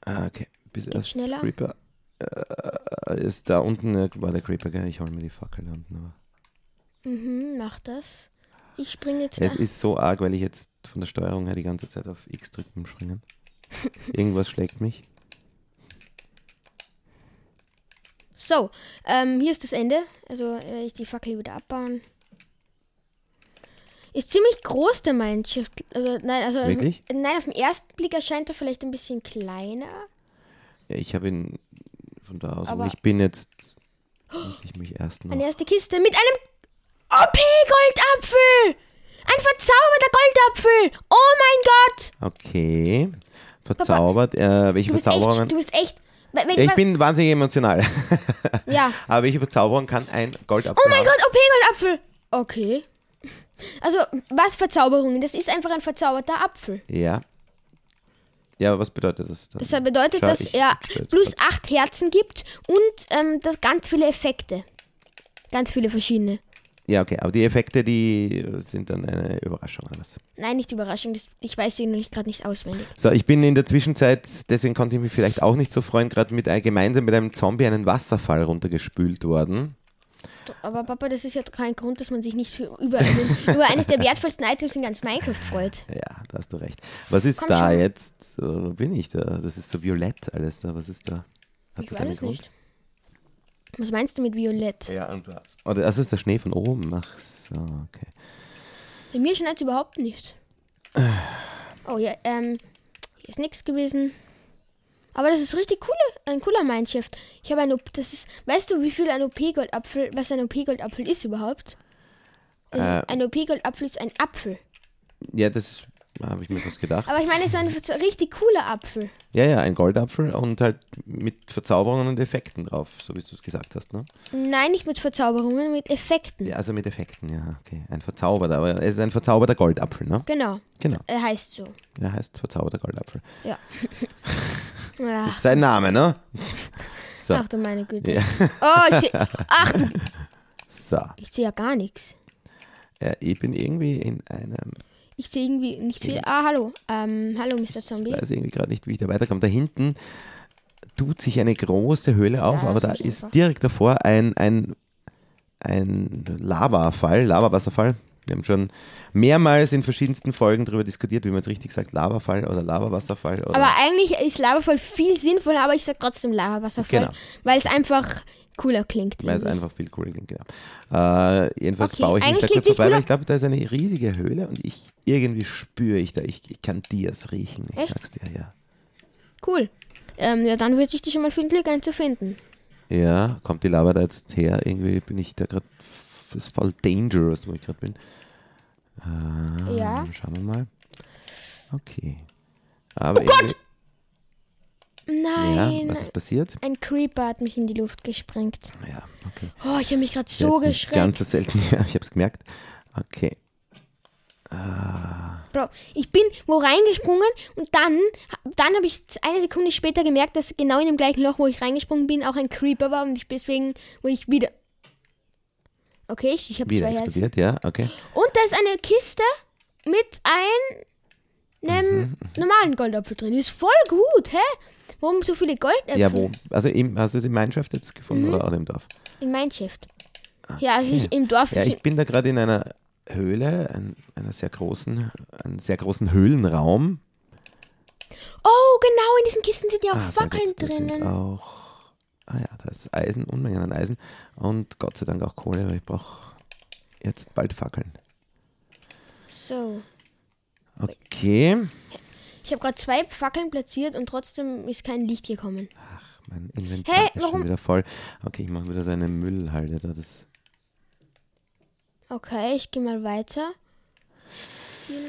Ah, okay. Bis erst schneller? Creeper. Äh, ist da unten äh, war der Creeper, gell? Ich hole mir die Fackel da unten. Aber. Mhm, mach das. Ich springe jetzt Es da. ist so arg, weil ich jetzt von der Steuerung her die ganze Zeit auf X drücken springen. Irgendwas schlägt mich. So, ähm, hier ist das Ende. Also werde ich die Fackel wieder abbauen. Ist ziemlich groß der Mindshift. Also, nein, also Wirklich? nein, auf den ersten Blick erscheint er vielleicht ein bisschen kleiner. Ja, ich habe ihn von da aus. Aber- ich bin jetzt. Muss ich mich erst noch. Eine erste Kiste mit einem OP-Goldapfel! Ein verzauberter Goldapfel! Oh mein Gott! Okay. Verzaubert. Äh, welche Du bist Verzauberungen? echt, du bist echt. Ja, ich bin wahnsinnig emotional. ja. Aber welche Verzauberung kann ein Goldapfel Oh mein haben? Gott, OP-Goldapfel! Okay. Also, was Verzauberungen? Das ist einfach ein verzauberter Apfel. Ja. Ja, aber was bedeutet das? Dann? Das bedeutet, Schau, dass er plus kurz. acht Herzen gibt und ähm, das ganz viele Effekte. Ganz viele verschiedene. Ja, okay. Aber die Effekte, die sind dann eine Überraschung. was? Nein, nicht Überraschung, das, ich weiß sie noch nicht gerade nicht auswendig. So, ich bin in der Zwischenzeit, deswegen konnte ich mich vielleicht auch nicht so freuen, gerade mit ein- gemeinsam mit einem Zombie einen Wasserfall runtergespült worden. Aber Papa, das ist ja kein Grund, dass man sich nicht für über, einen, über eines der wertvollsten Items in ganz Minecraft freut. Ja, da hast du recht. Was ist Komm da schon. jetzt? Wo bin ich da? Das ist so violett alles da. Was ist da? Hat Ich das weiß einen es Grund? nicht. Was meinst du mit Violett? Ja, und da. Oder das ist der Schnee von oben. Ach so, okay. Bei mir schneit es überhaupt nicht. Oh ja, ähm, hier ist nichts gewesen. Aber das ist richtig coole, ein cooler Mindshift. Ich habe ein, OP das ist, weißt du, wie viel ein OP-Goldapfel, was ein OP-Goldapfel ist überhaupt? Das Äh. ein OP-Goldapfel ist ein Apfel. Ja, das ist, habe ich mir was gedacht. Aber ich meine, es ist ein richtig cooler Apfel. Ja, ja, ein Goldapfel und halt mit Verzauberungen und Effekten drauf, so wie du es gesagt hast, ne? Nein, nicht mit Verzauberungen, mit Effekten. Ja, also mit Effekten, ja, okay. Ein verzauberter, aber es ist ein verzauberter Goldapfel, ne? Genau, Genau, er heißt so. er heißt verzauberter Goldapfel. Ja. Ach, Sein Name, ne? So, ach du meine Güte. Ja. Oh, ich sehe ach, du- so. ich sehe ja gar nichts. Ja, ich bin irgendwie in einem, Ich sehe irgendwie nicht viel. Ah, hallo. Ähm, hallo, Mr. Zombie. weiß irgendwie gerade nicht, wie ich da weiterkomme. Da hinten tut sich eine große Höhle auf, Ja, aber das da ich ist direkt davor ein, ein, ein Lavafall, Lavawasserfall. Wir haben schon mehrmals in verschiedensten Folgen darüber diskutiert, wie man jetzt richtig sagt, Lavafall oder Lavawasserfall. Oder Aber eigentlich ist Lavafall viel sinnvoller, aber ich sag trotzdem Lavawasserfall, Genau. weil es einfach cooler klingt. weil es einfach viel cooler klingt, genau. Äh, jedenfalls Okay, baue ich mich eigentlich da kurz vorbei, weil ich glaube, da ist eine riesige Höhle und ich irgendwie spüre ich da, ich, ich kann Dias riechen, ich Echt? sag's dir, ja. Cool. Ähm, ja, dann wünsche ich dir schon mal viel Glück, einen zu finden. Ja, kommt die Lava da jetzt her? Irgendwie bin ich da gerade, ist voll dangerous, wo ich gerade bin. Äh, Ja. Schauen wir mal. Okay. Aber Oh Gott! Nein. Ja, was ist passiert? Ein Creeper hat mich in die Luft gesprengt. Ja, okay. Oh, ich habe mich gerade so geschreckt. Ganz so selten, ja, ich habe es gemerkt. Okay. Bro, ich bin wo reingesprungen und dann, dann habe ich eine Sekunde später gemerkt, dass genau in dem gleichen Loch, wo ich reingesprungen bin, auch ein Creeper war und ich deswegen, wo ich wieder. Okay, ich, ich habe zwei Herzen. explodiert, ja, okay. Und da ist eine Kiste mit einem Mhm, normalen Goldapfel drin. Ist voll gut, hä? Warum so viele Goldäpfel? Ja, wo? Also im, hast du es in Mannschaft jetzt gefunden Mhm. oder auch im Dorf? In Mineshaft. Ja, also ich, im Dorf. Ja, ich bin da gerade in einer Höhle, ein, einer sehr großen, einen sehr großen Höhlenraum. oh, genau, in diesen Kisten sind ja auch Ah, Fackeln da sind drinnen. auch, ah ja, da ist Eisen, Unmengen an Eisen und Gott sei Dank auch Kohle, weil ich brauche jetzt bald Fackeln. So. Okay, Ich habe gerade zwei Fackeln platziert und trotzdem ist kein Licht gekommen. mein Inventar Hä, ist schon warum- wieder voll. Okay, ich mache wieder so eine Müllhalde da. Das, Okay, ich gehe mal weiter.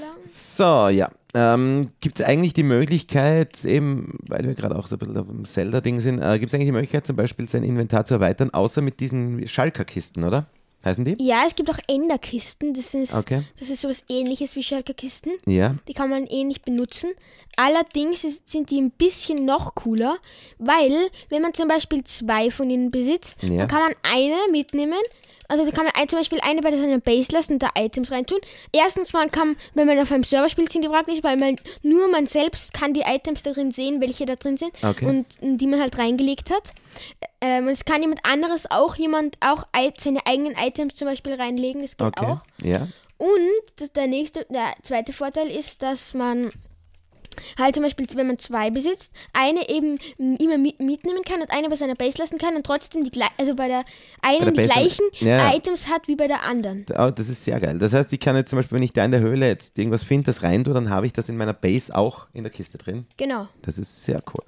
Lang? so, ja. Ähm, gibt es eigentlich die Möglichkeit, eben, weil wir gerade auch so ein bisschen auf dem Zelda-Ding sind, äh, gibt es eigentlich die Möglichkeit, zum Beispiel sein Inventar zu erweitern, außer mit diesen Schalkerkisten, oder? Heißen die? Ja, es gibt auch Enderkisten. Das ist, Okay. das ist sowas ähnliches wie Schalkerkisten. Ja. Die kann man ähnlich benutzen. Allerdings ist, sind die ein bisschen noch cooler, weil wenn man zum Beispiel zwei von ihnen besitzt, Ja. dann kann man eine mitnehmen. Also da kann man ein, zum Beispiel eine bei seiner Base lassen und da Items reintun. Erstens mal kann, wenn man auf einem Server spielt, sind die praktisch, weil man nur man selbst kann die Items da drin sehen, welche da drin sind Okay. und die man halt reingelegt hat. Ähm, und es kann jemand anderes auch jemand auch ei- seine eigenen Items zum Beispiel reinlegen. Das geht Okay. auch. Ja. Und das, der nächste, der zweite Vorteil ist, dass man halt zum Beispiel, wenn man zwei besitzt, eine eben immer mit, mitnehmen kann und eine bei seiner Base lassen kann und trotzdem die also bei der einen Bei der die gleichen Ja. Items hat wie bei der anderen. Oh, das ist sehr geil. Das heißt, ich kann jetzt zum Beispiel, wenn ich da in der Höhle jetzt irgendwas finde, das rein tue, dann habe ich das in meiner Base auch in der Kiste drin. Genau. Das ist sehr cool.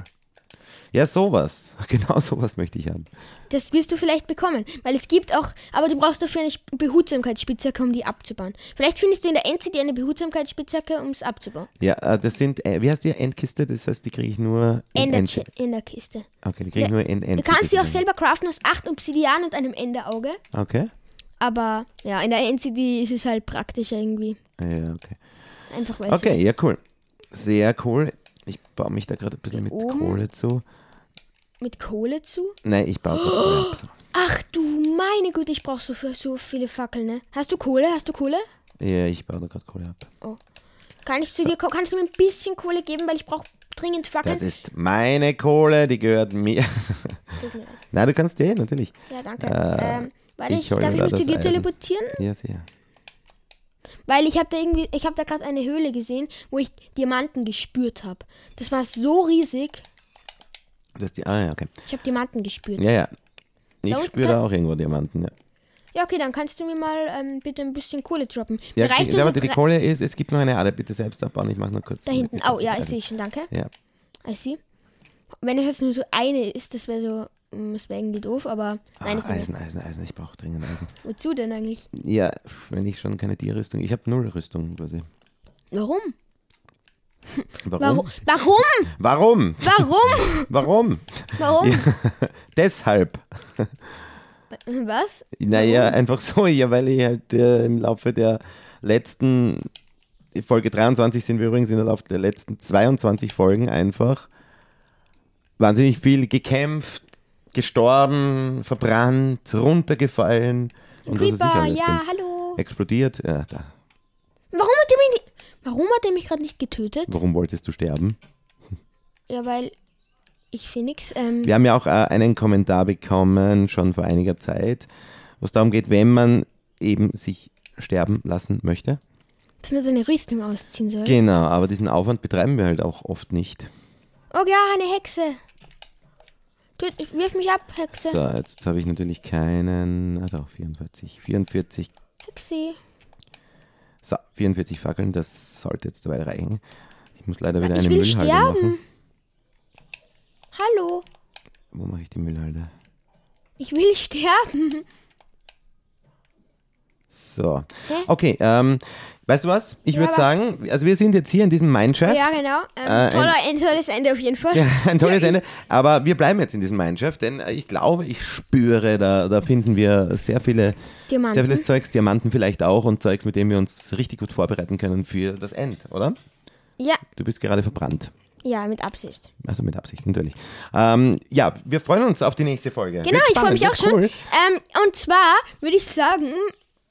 Ja, sowas. Genau sowas möchte ich haben. Das wirst du vielleicht bekommen, weil es gibt auch, aber du brauchst dafür eine Sp- Behutsamkeitsspitzhacke, um die abzubauen. Vielleicht findest du in der NCD eine Behutsamkeitsspitzhacke, um es abzubauen. Ja, äh, das sind, äh, wie heißt die Endkiste? Das heißt, die kriege ich nur in End- in der Kiste. Okay, die kriege ich Ja, nur in Du End. kannst sie auch selber craften aus acht Obsidian und einem Enderauge. Okay. Aber ja, in der NCD ist es halt praktischer irgendwie. Ja, okay. Einfach weil Okay, ja, cool. Sehr cool. Ich baue mich da gerade ein bisschen mit oben. Kohle zu. Mit Kohle zu. Nein, ich baue da Kohle ab. So. Ach du meine Güte, ich brauche so, für so viele Fackeln, ne? Hast du Kohle? Hast du Kohle? Ja, ich baue gerade Kohle ab. Kann ich zu dir, kannst du mir ein bisschen Kohle geben, weil ich brauche dringend Fackeln? Das ist meine Kohle, die gehört mir. Na, du kannst ja, natürlich. Ja, danke. Äh, ähm, weil ich ich, darf ich mich zu dir Eisen. teleportieren? Ja, sehr. Weil ich habe da irgendwie, ich habe da gerade eine Höhle gesehen, wo ich Diamanten gespürt habe. Das war so riesig. Du hast die, ah, ja, okay. Ich habe Diamanten gespürt. Ja, ja. Ich spüre da auch irgendwo Diamanten, ja. Ja, okay, dann kannst du mir mal ähm, bitte ein bisschen Kohle droppen. Ja, reicht ja, unser warte, die Kohle ist, es gibt noch eine Ader, bitte selbst abbauen, ich mache nur kurz. Da hinten. Oh, das ja, ich sehe schon, danke. Ja, I see. Wenn es jetzt nur so eine ist, das wäre so, das wäre irgendwie doof, aber nein, ah, ist nicht. Eisen, Eisen, Eisen, ich brauche dringend Eisen. Wozu denn eigentlich? Ja, wenn ich schon keine Tierrüstung, ich habe null Rüstung quasi. Warum? Warum? Warum? Warum? Warum? Warum? Warum? Deshalb. Was? Naja, einfach so, ja, weil ich halt äh, im Laufe der letzten, Folge 23 sind wir übrigens in der Laufe der letzten 22 Folgen einfach wahnsinnig viel gekämpft, gestorben, verbrannt, runtergefallen und was weiß ich Creeper, alles. ja, bin hallo. explodiert. Ja, da. Warum hat er mich nicht, warum hat er mich gerade nicht getötet? Warum wolltest du sterben? Ja, weil ich sehe nichts. Ähm, Wir haben ja auch äh, einen Kommentar bekommen, schon vor einiger Zeit, wo es darum geht, wenn man eben sich sterben lassen möchte. dass man seine Rüstung ausziehen soll. Genau, aber diesen Aufwand betreiben wir halt auch oft nicht. oh ja, eine Hexe. Töt, wirf mich ab, Hexe. So, jetzt habe ich natürlich keinen. Ah, doch, 44. 44. Hexe. So, 44 Fackeln, das sollte jetzt dabei reichen. Ich muss leider wieder Ich eine will Müllhalde sterben. machen. Hallo. Wo mache ich die Müllhalde? Ich will sterben. So. Hä? Okay, ähm, weißt du was? Ich Ja, würde sagen, also wir sind jetzt hier in diesem Mineshaft. Ja, genau. Ähm, Äh, ein- toller, ein tolles Ende auf jeden Fall. Ja, ein tolles Ja, Ende. Aber wir bleiben jetzt in diesem Mineshaft, denn äh, ich glaube, ich spüre, da, da finden wir sehr viele, Diamanten. sehr vieles Zeugs, Diamanten vielleicht auch und Zeugs, mit dem wir uns richtig gut vorbereiten können für das End, oder? Ja, Du bist gerade verbrannt. ja, mit Absicht. Also mit Absicht, natürlich. Ähm, ja, wir freuen uns auf die nächste Folge. Genau, ich freue mich auch wird schon. cool. Ähm, und zwar würde ich sagen,